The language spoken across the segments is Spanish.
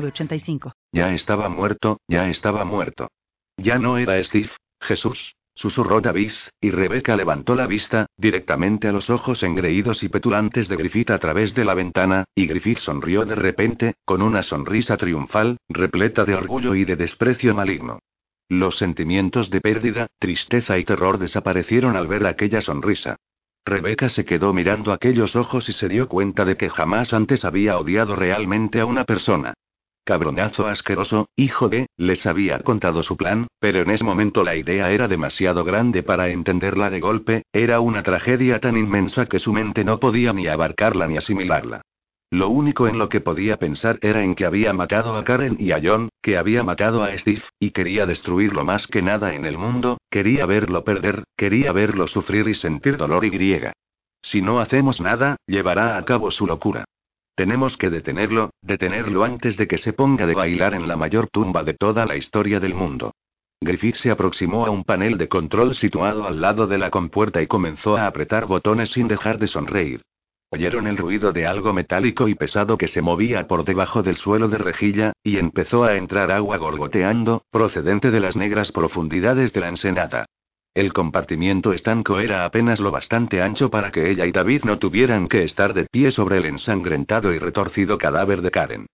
906985. Ya estaba muerto, ya estaba muerto. Ya no era Steve, Jesús, susurró David, y Rebeca levantó la vista, directamente a los ojos engreídos y petulantes de Griffith a través de la ventana, y Griffith sonrió de repente, con una sonrisa triunfal, repleta de orgullo y de desprecio maligno. Los sentimientos de pérdida, tristeza y terror desaparecieron al ver aquella sonrisa. Rebeca se quedó mirando aquellos ojos y se dio cuenta de que jamás antes había odiado realmente a una persona. Cabronazo asqueroso, hijo de, les había contado su plan, pero en ese momento la idea era demasiado grande para entenderla de golpe, era una tragedia tan inmensa que su mente no podía ni abarcarla ni asimilarla. Lo único en lo que podía pensar era en que había matado a Karen y a John, que había matado a Steve, y quería destruirlo más que nada en el mundo, quería verlo perder, quería verlo sufrir y sentir dolor y griega. Si no hacemos nada, llevará a cabo su locura. Tenemos que detenerlo, detenerlo antes de que se ponga de bailar en la mayor tumba de toda la historia del mundo. Griffith se aproximó a un panel de control situado al lado de la compuerta y comenzó a apretar botones sin dejar de sonreír. Oyeron el ruido de algo metálico y pesado que se movía por debajo del suelo de rejilla, y empezó a entrar agua gorgoteando, procedente de las negras profundidades de la ensenada. El compartimiento estanco era apenas lo bastante ancho para que ella y David no tuvieran que estar de pie sobre el ensangrentado y retorcido cadáver de Karen.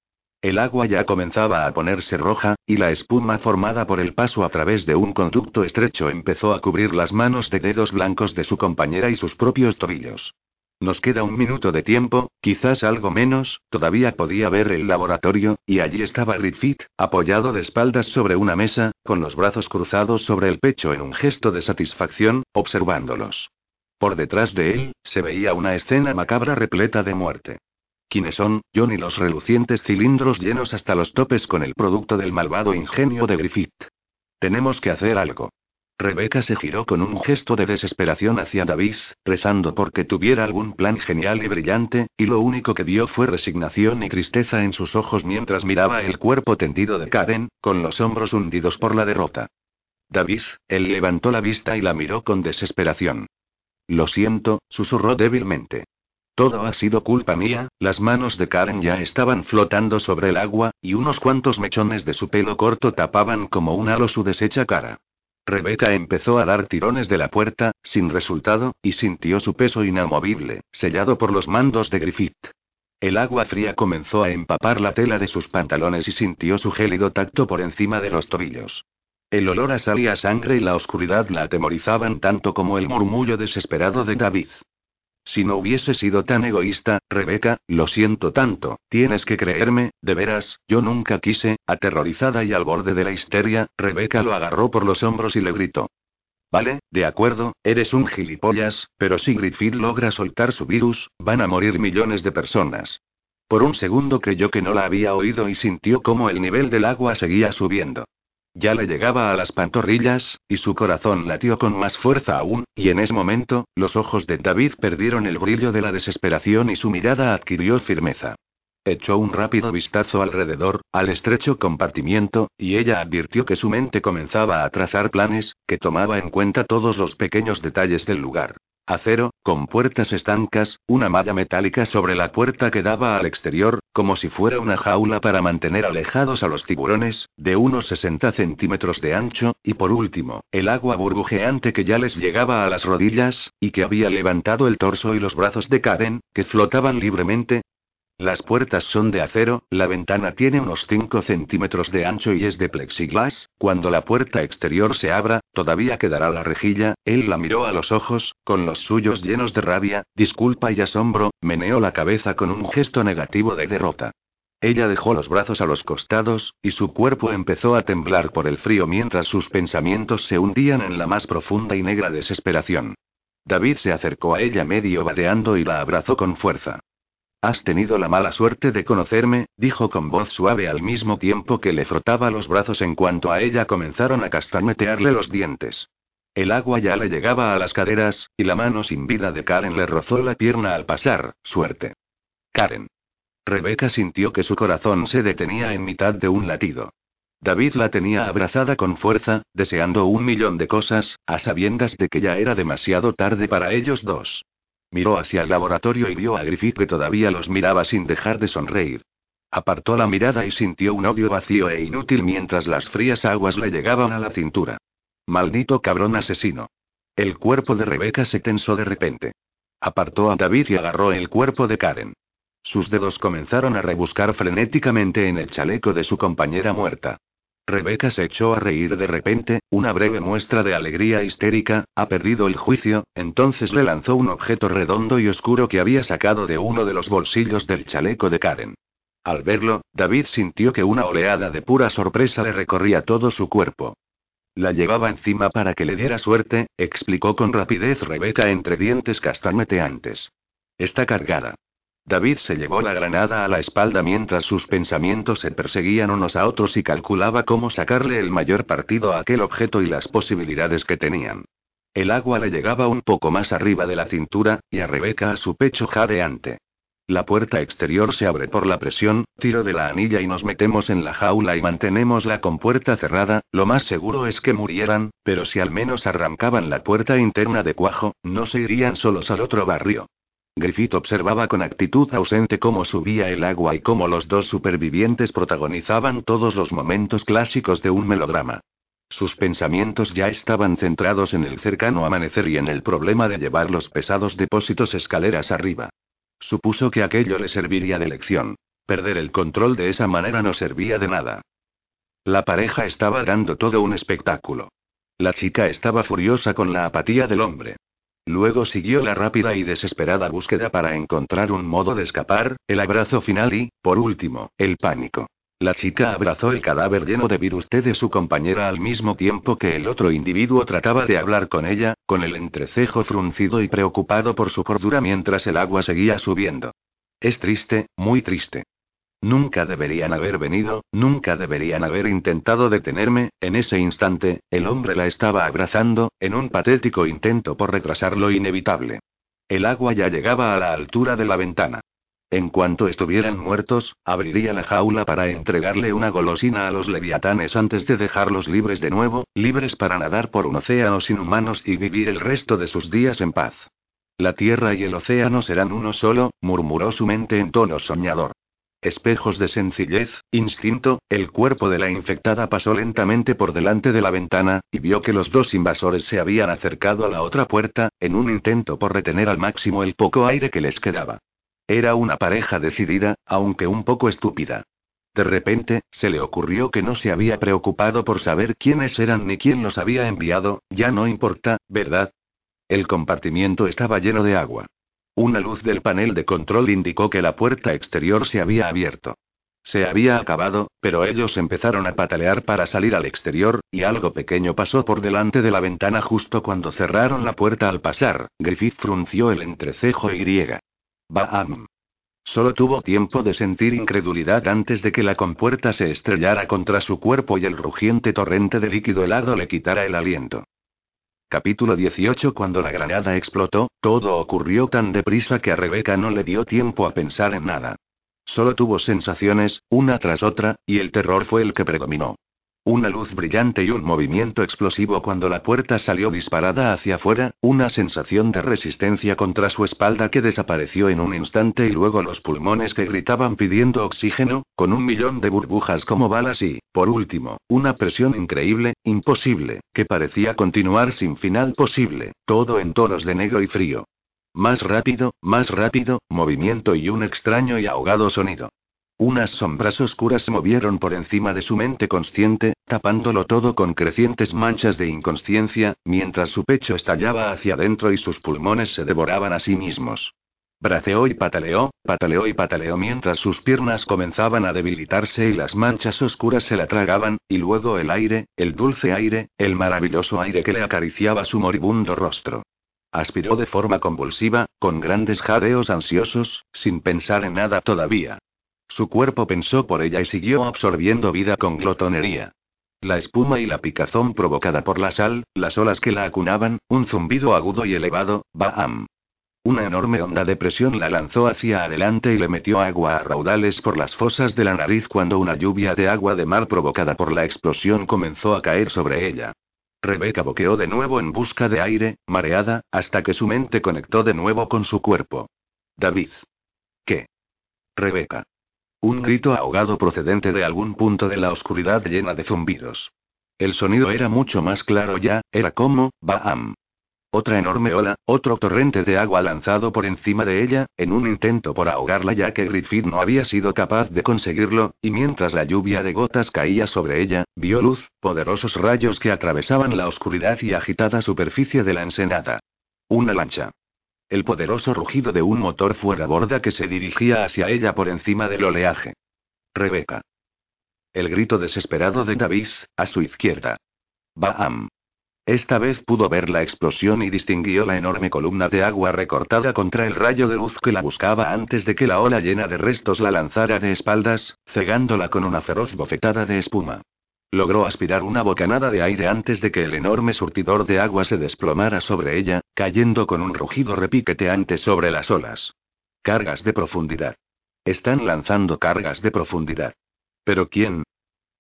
El agua ya comenzaba a ponerse roja, y la espuma formada por el paso a través de un conducto estrecho empezó a cubrir las manos de dedos blancos de su compañera y sus propios tobillos. Nos queda un minuto de tiempo, quizás algo menos, todavía podía ver el laboratorio, y allí estaba Griffith, apoyado de espaldas sobre una mesa, con los brazos cruzados sobre el pecho en un gesto de satisfacción, observándolos. Por detrás de él, se veía una escena macabra repleta de muerte. ¿Quiénes son, John y los relucientes cilindros llenos hasta los topes con el producto del malvado ingenio de Griffith? Tenemos que hacer algo. Rebeca se giró con un gesto de desesperación hacia David, rezando porque tuviera algún plan genial y brillante, y lo único que vio fue resignación y tristeza en sus ojos mientras miraba el cuerpo tendido de Karen, con los hombros hundidos por la derrota. David, él levantó la vista y la miró con desesperación. Lo siento, susurró débilmente. Todo ha sido culpa mía, las manos de Karen ya estaban flotando sobre el agua, y unos cuantos mechones de su pelo corto tapaban como un halo su deshecha cara. Rebeca empezó a dar tirones de la puerta, sin resultado, y sintió su peso inamovible, sellado por los mandos de Griffith. El agua fría comenzó a empapar la tela de sus pantalones y sintió su gélido tacto por encima de los tobillos. El olor a sal y a sangre y la oscuridad la atemorizaban tanto como el murmullo desesperado de David. Si no hubiese sido tan egoísta, Rebeca, lo siento tanto, tienes que creerme, de veras, yo nunca quise, aterrorizada y al borde de la histeria, Rebeca lo agarró por los hombros y le gritó. Vale, de acuerdo, eres un gilipollas, pero si Griffith logra soltar su virus, van a morir millones de personas. Por un segundo creyó que no la había oído y sintió como el nivel del agua seguía subiendo. Ya le llegaba a las pantorrillas, y su corazón latió con más fuerza aún, y en ese momento, los ojos de David perdieron el brillo de la desesperación y su mirada adquirió firmeza. Echó un rápido vistazo alrededor, al estrecho compartimiento, y ella advirtió que su mente comenzaba a trazar planes, que tomaba en cuenta todos los pequeños detalles del lugar. Acero, con puertas estancas, una malla metálica sobre la puerta que daba al exterior, como si fuera una jaula para mantener alejados a los tiburones, de unos 60 centímetros de ancho, y por último, el agua burbujeante que ya les llegaba a las rodillas, y que había levantado el torso y los brazos de Karen, que flotaban libremente, las puertas son de acero, la ventana tiene unos 5 centímetros de ancho y es de plexiglas, cuando la puerta exterior se abra, todavía quedará la rejilla, él la miró a los ojos, con los suyos llenos de rabia, disculpa y asombro, meneó la cabeza con un gesto negativo de derrota. Ella dejó los brazos a los costados, y su cuerpo empezó a temblar por el frío mientras sus pensamientos se hundían en la más profunda y negra desesperación. David se acercó a ella medio vadeando y la abrazó con fuerza. Has tenido la mala suerte de conocerme, dijo con voz suave al mismo tiempo que le frotaba los brazos en cuanto a ella comenzaron a castañetearle los dientes. El agua ya le llegaba a las caderas, y la mano sin vida de Karen le rozó la pierna al pasar, suerte. Karen. Rebeca sintió que su corazón se detenía en mitad de un latido. David la tenía abrazada con fuerza, deseando un millón de cosas, a sabiendas de que ya era demasiado tarde para ellos dos. Miró hacia el laboratorio y vio a Griffith que todavía los miraba sin dejar de sonreír. Apartó la mirada y sintió un odio vacío e inútil mientras las frías aguas le llegaban a la cintura. Maldito cabrón asesino. El cuerpo de Rebeca se tensó de repente. Apartó a David y agarró el cuerpo de Karen. Sus dedos comenzaron a rebuscar frenéticamente en el chaleco de su compañera muerta. Rebeca se echó a reír de repente, una breve muestra de alegría histérica, ha perdido el juicio, entonces le lanzó un objeto redondo y oscuro que había sacado de uno de los bolsillos del chaleco de Karen. Al verlo, David sintió que una oleada de pura sorpresa le recorría todo su cuerpo. La llevaba encima para que le diera suerte, explicó con rapidez Rebeca entre dientes castañeteantes. Está cargada. David se llevó la granada a la espalda mientras sus pensamientos se perseguían unos a otros y calculaba cómo sacarle el mayor partido a aquel objeto y las posibilidades que tenían. El agua le llegaba un poco más arriba de la cintura, y a Rebeca a su pecho jadeante. La puerta exterior se abre por la presión, tiro de la anilla y nos metemos en la jaula y mantenemos la compuerta cerrada, lo más seguro es que murieran, pero si al menos arrancaban la puerta interna de cuajo, no se irían solos al otro barrio. Griffith observaba con actitud ausente cómo subía el agua y cómo los dos supervivientes protagonizaban todos los momentos clásicos de un melodrama. Sus pensamientos ya estaban centrados en el cercano amanecer y en el problema de llevar los pesados depósitos escaleras arriba. Supuso que aquello le serviría de lección. Perder el control de esa manera no servía de nada. La pareja estaba dando todo un espectáculo. La chica estaba furiosa con la apatía del hombre. Luego siguió la rápida y desesperada búsqueda para encontrar un modo de escapar, el abrazo final y, por último, el pánico. La chica abrazó el cadáver lleno de virus de su compañera al mismo tiempo que el otro individuo trataba de hablar con ella, con el entrecejo fruncido y preocupado por su cordura mientras el agua seguía subiendo. Es triste, muy triste. Nunca deberían haber venido, nunca deberían haber intentado detenerme, en ese instante, el hombre la estaba abrazando, en un patético intento por retrasar lo inevitable. El agua ya llegaba a la altura de la ventana. En cuanto estuvieran muertos, abriría la jaula para entregarle una golosina a los leviatanes antes de dejarlos libres de nuevo, libres para nadar por un océano sin humanos y vivir el resto de sus días en paz. La tierra y el océano serán uno solo, murmuró su mente en tono soñador. Espejos de sencillez, instinto, el cuerpo de la infectada pasó lentamente por delante de la ventana, y vio que los dos invasores se habían acercado a la otra puerta, en un intento por retener al máximo el poco aire que les quedaba. Era una pareja decidida, aunque un poco estúpida. De repente, se le ocurrió que no se había preocupado por saber quiénes eran ni quién los había enviado, ya no importa, ¿verdad? El compartimiento estaba lleno de agua. Una luz del panel de control indicó que la puerta exterior se había abierto. Se había acabado, pero ellos empezaron a patalear para salir al exterior, y algo pequeño pasó por delante de la ventana justo cuando cerraron la puerta al pasar. Griffith frunció el entrecejo y griega. Baam. Solo tuvo tiempo de sentir incredulidad antes de que la compuerta se estrellara contra su cuerpo y el rugiente torrente de líquido helado le quitara el aliento. Capítulo 18 Cuando la granada explotó, todo ocurrió tan deprisa que a Rebeca no le dio tiempo a pensar en nada. Solo tuvo sensaciones, una tras otra, y el terror fue el que predominó. Una luz brillante y un movimiento explosivo cuando la puerta salió disparada hacia afuera, una sensación de resistencia contra su espalda que desapareció en un instante y luego los pulmones que gritaban pidiendo oxígeno, con un millón de burbujas como balas y, por último, una presión increíble, imposible, que parecía continuar sin final posible, todo en tonos de negro y frío. Más rápido, más rápido, movimiento y un extraño y ahogado sonido. Unas sombras oscuras se movieron por encima de su mente consciente, tapándolo todo con crecientes manchas de inconsciencia, mientras su pecho estallaba hacia adentro y sus pulmones se devoraban a sí mismos. Braceó y pataleó, pataleó y pataleó mientras sus piernas comenzaban a debilitarse y las manchas oscuras se la tragaban, y luego el aire, el dulce aire, el maravilloso aire que le acariciaba su moribundo rostro. Aspiró de forma convulsiva, con grandes jadeos ansiosos, sin pensar en nada todavía. Su cuerpo pensó por ella y siguió absorbiendo vida con glotonería. La espuma y la picazón provocada por la sal, las olas que la acunaban, un zumbido agudo y elevado, Baam. Una enorme onda de presión la lanzó hacia adelante y le metió agua a raudales por las fosas de la nariz cuando una lluvia de agua de mar provocada por la explosión comenzó a caer sobre ella. Rebeca boqueó de nuevo en busca de aire, mareada, hasta que su mente conectó de nuevo con su cuerpo. David. ¿Qué? Rebeca. Un grito ahogado procedente de algún punto de la oscuridad llena de zumbidos. El sonido era mucho más claro ya, era como, Baam. Otra enorme ola, otro torrente de agua lanzado por encima de ella, en un intento por ahogarla ya que Griffith no había sido capaz de conseguirlo, y mientras la lluvia de gotas caía sobre ella, vio luz, poderosos rayos que atravesaban la oscuridad y agitada superficie de la ensenada. Una lancha. El poderoso rugido de un motor fuera borda que se dirigía hacia ella por encima del oleaje. Rebeca. El grito desesperado de David, a su izquierda. Baam. Esta vez pudo ver la explosión y distinguió la enorme columna de agua recortada contra el rayo de luz que la buscaba antes de que la ola llena de restos la lanzara de espaldas, cegándola con una feroz bofetada de espuma. Logró aspirar una bocanada de aire antes de que el enorme surtidor de agua se desplomara sobre ella, cayendo con un rugido repiqueteante sobre las olas. Cargas de profundidad. Están lanzando cargas de profundidad. ¿Pero quién?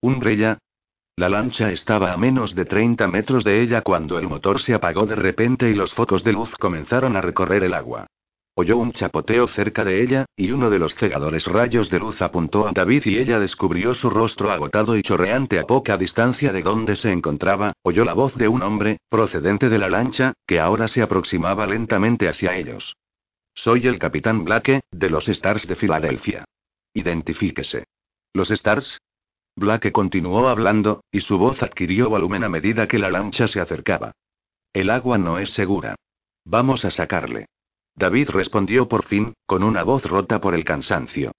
¿Un brella? La lancha estaba a menos de 30 metros de ella cuando el motor se apagó de repente y los focos de luz comenzaron a recorrer el agua. Oyó un chapoteo cerca de ella, y uno de los cegadores rayos de luz apuntó a David y ella descubrió su rostro agotado y chorreante a poca distancia de donde se encontraba, oyó la voz de un hombre, procedente de la lancha, que ahora se aproximaba lentamente hacia ellos. Soy el capitán Blake, de los Stars de Filadelfia. Identifíquese. ¿Los Stars? Blake continuó hablando, y su voz adquirió volumen a medida que la lancha se acercaba. El agua no es segura. Vamos a sacarle. David respondió por fin, con una voz rota por el cansancio.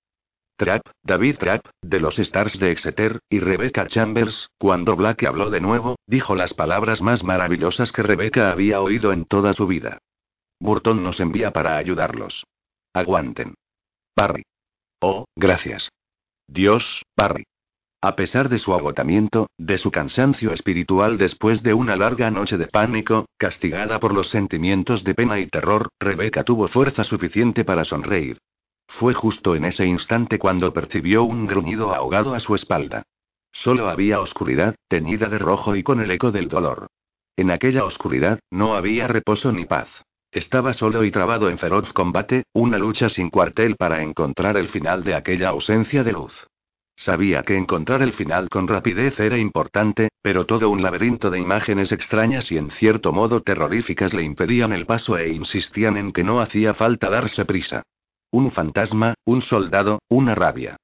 Trap, David Trap, de los Stars de Exeter, y Rebecca Chambers, cuando Black habló de nuevo, dijo las palabras más maravillosas que Rebecca había oído en toda su vida. Burton nos envía para ayudarlos. Aguanten. Parry. Oh, gracias. Dios, Parry. A pesar de su agotamiento, de su cansancio espiritual después de una larga noche de pánico, castigada por los sentimientos de pena y terror, Rebeca tuvo fuerza suficiente para sonreír. Fue justo en ese instante cuando percibió un gruñido ahogado a su espalda. Solo había oscuridad, teñida de rojo y con el eco del dolor. En aquella oscuridad, no había reposo ni paz. Estaba solo y trabado en feroz combate, una lucha sin cuartel para encontrar el final de aquella ausencia de luz. Sabía que encontrar el final con rapidez era importante, pero todo un laberinto de imágenes extrañas y en cierto modo terroríficas le impedían el paso e insistían en que no hacía falta darse prisa. Un fantasma, un soldado, una rabia.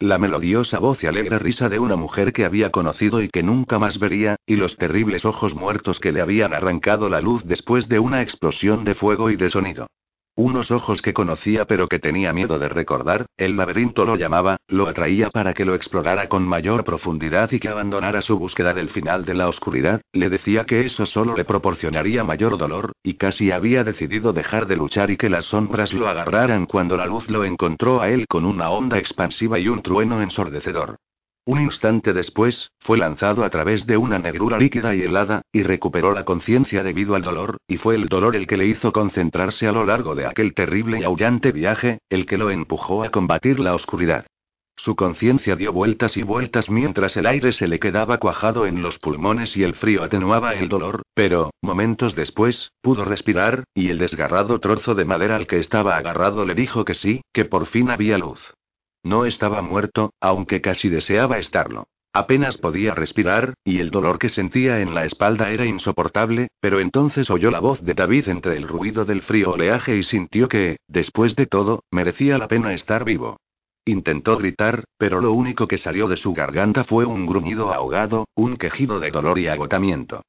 La melodiosa voz y alegre risa de una mujer que había conocido y que nunca más vería, y los terribles ojos muertos que le habían arrancado la luz después de una explosión de fuego y de sonido. Unos ojos que conocía pero que tenía miedo de recordar, el laberinto lo llamaba, lo atraía para que lo explorara con mayor profundidad y que abandonara su búsqueda del final de la oscuridad, le decía que eso solo le proporcionaría mayor dolor, y casi había decidido dejar de luchar y que las sombras lo agarraran cuando la luz lo encontró a él con una onda expansiva y un trueno ensordecedor. Un instante después, fue lanzado a través de una negrura líquida y helada, y recuperó la conciencia debido al dolor, y fue el dolor el que le hizo concentrarse a lo largo de aquel terrible y aullante viaje, el que lo empujó a combatir la oscuridad. Su conciencia dio vueltas y vueltas mientras el aire se le quedaba cuajado en los pulmones y el frío atenuaba el dolor, pero, momentos después, pudo respirar, y el desgarrado trozo de madera al que estaba agarrado le dijo que sí, que por fin había luz. No estaba muerto, aunque casi deseaba estarlo. Apenas podía respirar, y el dolor que sentía en la espalda era insoportable, pero entonces oyó la voz de David entre el ruido del frío oleaje y sintió que, después de todo, merecía la pena estar vivo. Intentó gritar, pero lo único que salió de su garganta fue un gruñido ahogado, un quejido de dolor y agotamiento.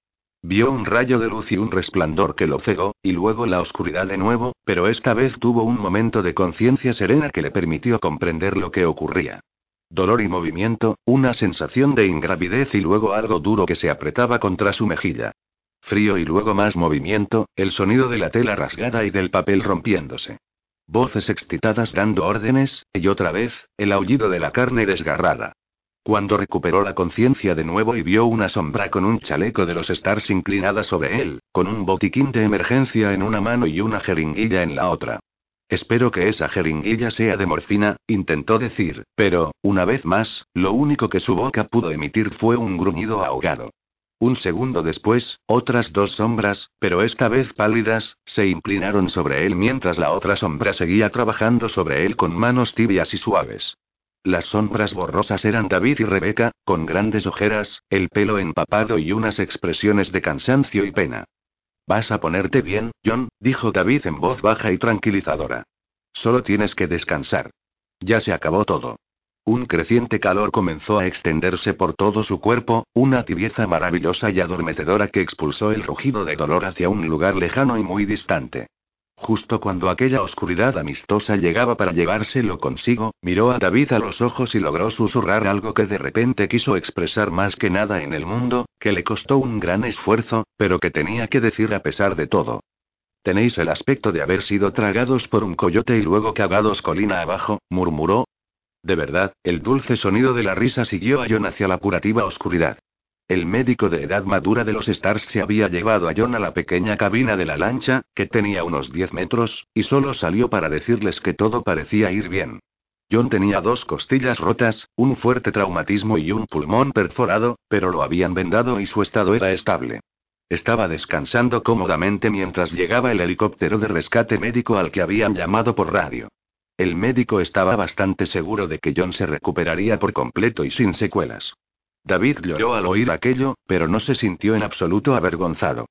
Vio un rayo de luz y un resplandor que lo cegó, y luego la oscuridad de nuevo, pero esta vez tuvo un momento de conciencia serena que le permitió comprender lo que ocurría. Dolor y movimiento, una sensación de ingravidez y luego algo duro que se apretaba contra su mejilla. Frío y luego más movimiento, el sonido de la tela rasgada y del papel rompiéndose. Voces excitadas dando órdenes, y otra vez, el aullido de la carne desgarrada. Cuando recuperó la conciencia de nuevo y vio una sombra con un chaleco de los Stars inclinada sobre él, con un botiquín de emergencia en una mano y una jeringuilla en la otra. Espero que esa jeringuilla sea de morfina, intentó decir, pero, una vez más, lo único que su boca pudo emitir fue un gruñido ahogado. Un segundo después, otras dos sombras, pero esta vez pálidas, se inclinaron sobre él mientras la otra sombra seguía trabajando sobre él con manos tibias y suaves. Las sombras borrosas eran David y Rebeca, con grandes ojeras, el pelo empapado y unas expresiones de cansancio y pena. Vas a ponerte bien, John, dijo David en voz baja y tranquilizadora. Solo tienes que descansar. Ya se acabó todo. Un creciente calor comenzó a extenderse por todo su cuerpo, una tibieza maravillosa y adormecedora que expulsó el rugido de dolor hacia un lugar lejano y muy distante. Justo cuando aquella oscuridad amistosa llegaba para llevárselo consigo, miró a David a los ojos y logró susurrar algo que de repente quiso expresar más que nada en el mundo, que le costó un gran esfuerzo, pero que tenía que decir a pesar de todo. Tenéis el aspecto de haber sido tragados por un coyote y luego cagados colina abajo, murmuró, de verdad, el dulce sonido de la risa siguió a John hacia la purativa oscuridad. El médico de edad madura de los Stars se había llevado a John a la pequeña cabina de la lancha, que tenía unos 10 metros, y solo salió para decirles que todo parecía ir bien. John tenía dos costillas rotas, un fuerte traumatismo y un pulmón perforado, pero lo habían vendado y su estado era estable. Estaba descansando cómodamente mientras llegaba el helicóptero de rescate médico al que habían llamado por radio. El médico estaba bastante seguro de que John se recuperaría por completo y sin secuelas. David lloró al oír aquello, pero no se sintió en absoluto avergonzado.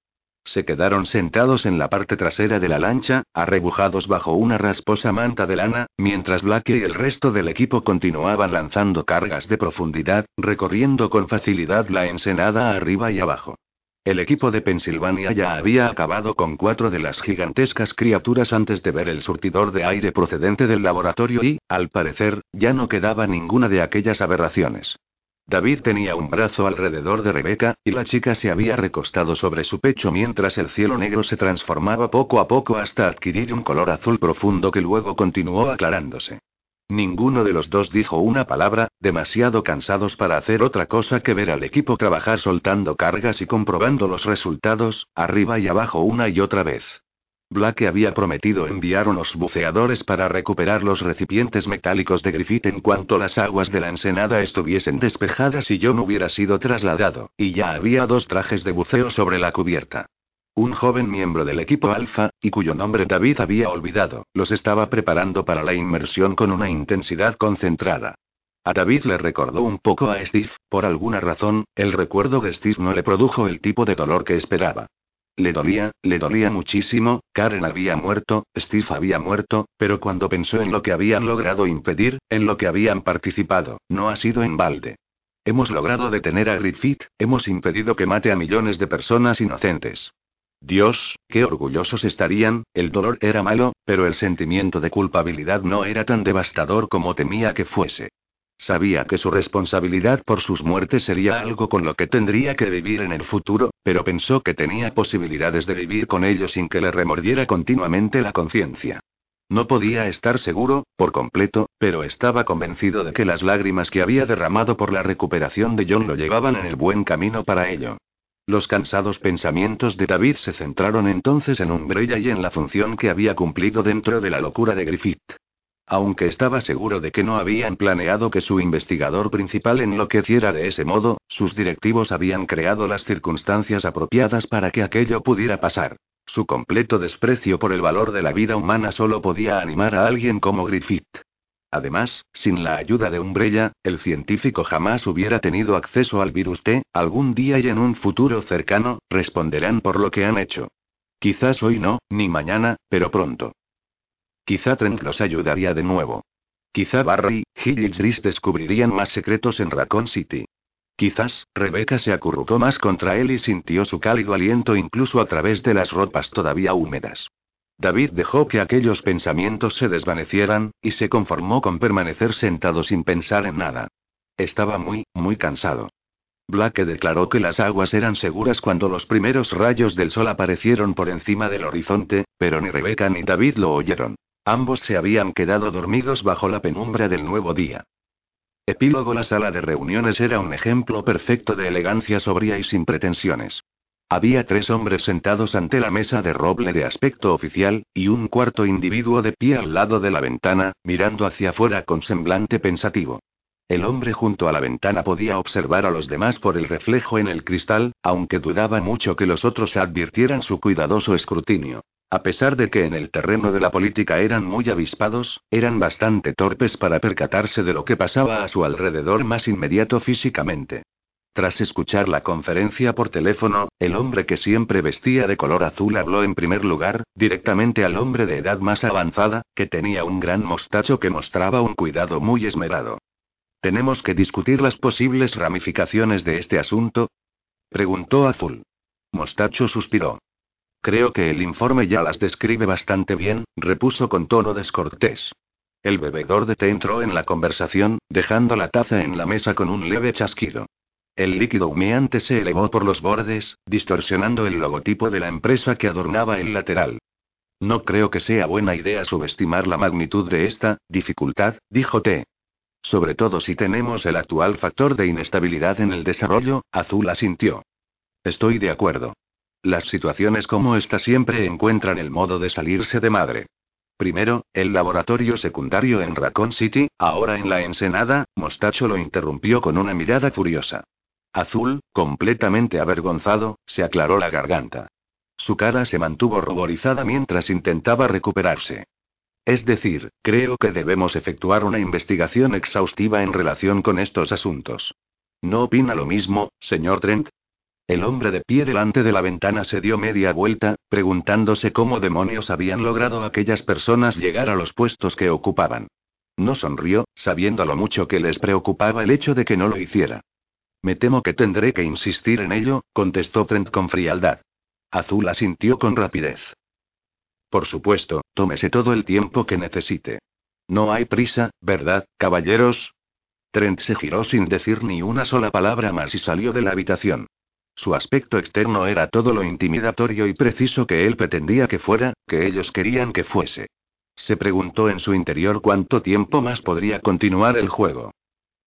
Se quedaron sentados en la parte trasera de la lancha, arrebujados bajo una rasposa manta de lana, mientras Blake y el resto del equipo continuaban lanzando cargas de profundidad, recorriendo con facilidad la ensenada arriba y abajo. El equipo de Pensilvania ya había acabado con cuatro de las gigantescas criaturas antes de ver el surtidor de aire procedente del laboratorio y, al parecer, ya no quedaba ninguna de aquellas aberraciones. David tenía un brazo alrededor de Rebeca, y la chica se había recostado sobre su pecho mientras el cielo negro se transformaba poco a poco hasta adquirir un color azul profundo que luego continuó aclarándose. Ninguno de los dos dijo una palabra, demasiado cansados para hacer otra cosa que ver al equipo trabajar soltando cargas y comprobando los resultados, arriba y abajo una y otra vez. Blake había prometido enviar unos buceadores para recuperar los recipientes metálicos de Griffith en cuanto las aguas de la ensenada estuviesen despejadas y John hubiera sido trasladado, y ya había dos trajes de buceo sobre la cubierta. Un joven miembro del equipo Alpha, y cuyo nombre David había olvidado, los estaba preparando para la inmersión con una intensidad concentrada. A David le recordó un poco a Steve, por alguna razón, el recuerdo de Steve no le produjo el tipo de dolor que esperaba. Le dolía, le dolía muchísimo, Karen había muerto, Steve había muerto, pero cuando pensó en lo que habían logrado impedir, en lo que habían participado, no ha sido en balde. Hemos logrado detener a Griffith, hemos impedido que mate a millones de personas inocentes. Dios, qué orgullosos estarían, el dolor era malo, pero el sentimiento de culpabilidad no era tan devastador como temía que fuese. Sabía que su responsabilidad por sus muertes sería algo con lo que tendría que vivir en el futuro, pero pensó que tenía posibilidades de vivir con ello sin que le remordiera continuamente la conciencia. No podía estar seguro, por completo, pero estaba convencido de que las lágrimas que había derramado por la recuperación de John lo llevaban en el buen camino para ello. Los cansados pensamientos de David se centraron entonces en Umbrella y en la función que había cumplido dentro de la locura de Griffith. Aunque estaba seguro de que no habían planeado que su investigador principal enloqueciera de ese modo, sus directivos habían creado las circunstancias apropiadas para que aquello pudiera pasar. Su completo desprecio por el valor de la vida humana solo podía animar a alguien como Griffith. Además, sin la ayuda de Umbrella, el científico jamás hubiera tenido acceso al virus T, algún día y en un futuro cercano, responderán por lo que han hecho. Quizás hoy no, ni mañana, pero pronto. Quizá Trent los ayudaría de nuevo. Quizá Barry, Hill y descubrirían más secretos en Raccoon City. Quizás, Rebecca se acurrucó más contra él y sintió su cálido aliento incluso a través de las ropas todavía húmedas. David dejó que aquellos pensamientos se desvanecieran, y se conformó con permanecer sentado sin pensar en nada. Estaba muy, muy cansado. Blake declaró que las aguas eran seguras cuando los primeros rayos del sol aparecieron por encima del horizonte, pero ni Rebecca ni David lo oyeron. Ambos se habían quedado dormidos bajo la penumbra del nuevo día. Epílogo La sala de reuniones era un ejemplo perfecto de elegancia sobria y sin pretensiones. Había tres hombres sentados ante la mesa de roble de aspecto oficial, y un cuarto individuo de pie al lado de la ventana, mirando hacia afuera con semblante pensativo. El hombre junto a la ventana podía observar a los demás por el reflejo en el cristal, aunque dudaba mucho que los otros advirtieran su cuidadoso escrutinio. A pesar de que en el terreno de la política eran muy avispados, eran bastante torpes para percatarse de lo que pasaba a su alrededor más inmediato físicamente. Tras escuchar la conferencia por teléfono, el hombre que siempre vestía de color azul habló en primer lugar, directamente al hombre de edad más avanzada, que tenía un gran mostacho que mostraba un cuidado muy esmerado. ¿Tenemos que discutir las posibles ramificaciones de este asunto? Preguntó Azul. Mostacho suspiró. Creo que el informe ya las describe bastante bien, repuso con tono descortés. El bebedor de té entró en la conversación, dejando la taza en la mesa con un leve chasquido. El líquido humeante se elevó por los bordes, distorsionando el logotipo de la empresa que adornaba el lateral. No creo que sea buena idea subestimar la magnitud de esta dificultad, dijo T. Sobre todo si tenemos el actual factor de inestabilidad en el desarrollo, Azul asintió. Estoy de acuerdo. Las situaciones como esta siempre encuentran el modo de salirse de madre. Primero, el laboratorio secundario en Raccoon City, ahora en la Ensenada, Mostacho lo interrumpió con una mirada furiosa. Azul, completamente avergonzado, se aclaró la garganta. Su cara se mantuvo ruborizada mientras intentaba recuperarse. Es decir, creo que debemos efectuar una investigación exhaustiva en relación con estos asuntos. ¿No opina lo mismo, señor Trent? El hombre de pie delante de la ventana se dio media vuelta, preguntándose cómo demonios habían logrado aquellas personas llegar a los puestos que ocupaban. No sonrió, sabiendo lo mucho que les preocupaba el hecho de que no lo hiciera. Me temo que tendré que insistir en ello, contestó Trent con frialdad. Azul asintió con rapidez. Por supuesto, tómese todo el tiempo que necesite. No hay prisa, ¿verdad, caballeros? Trent se giró sin decir ni una sola palabra más y salió de la habitación. Su aspecto externo era todo lo intimidatorio y preciso que él pretendía que fuera, que ellos querían que fuese. Se preguntó en su interior cuánto tiempo más podría continuar el juego.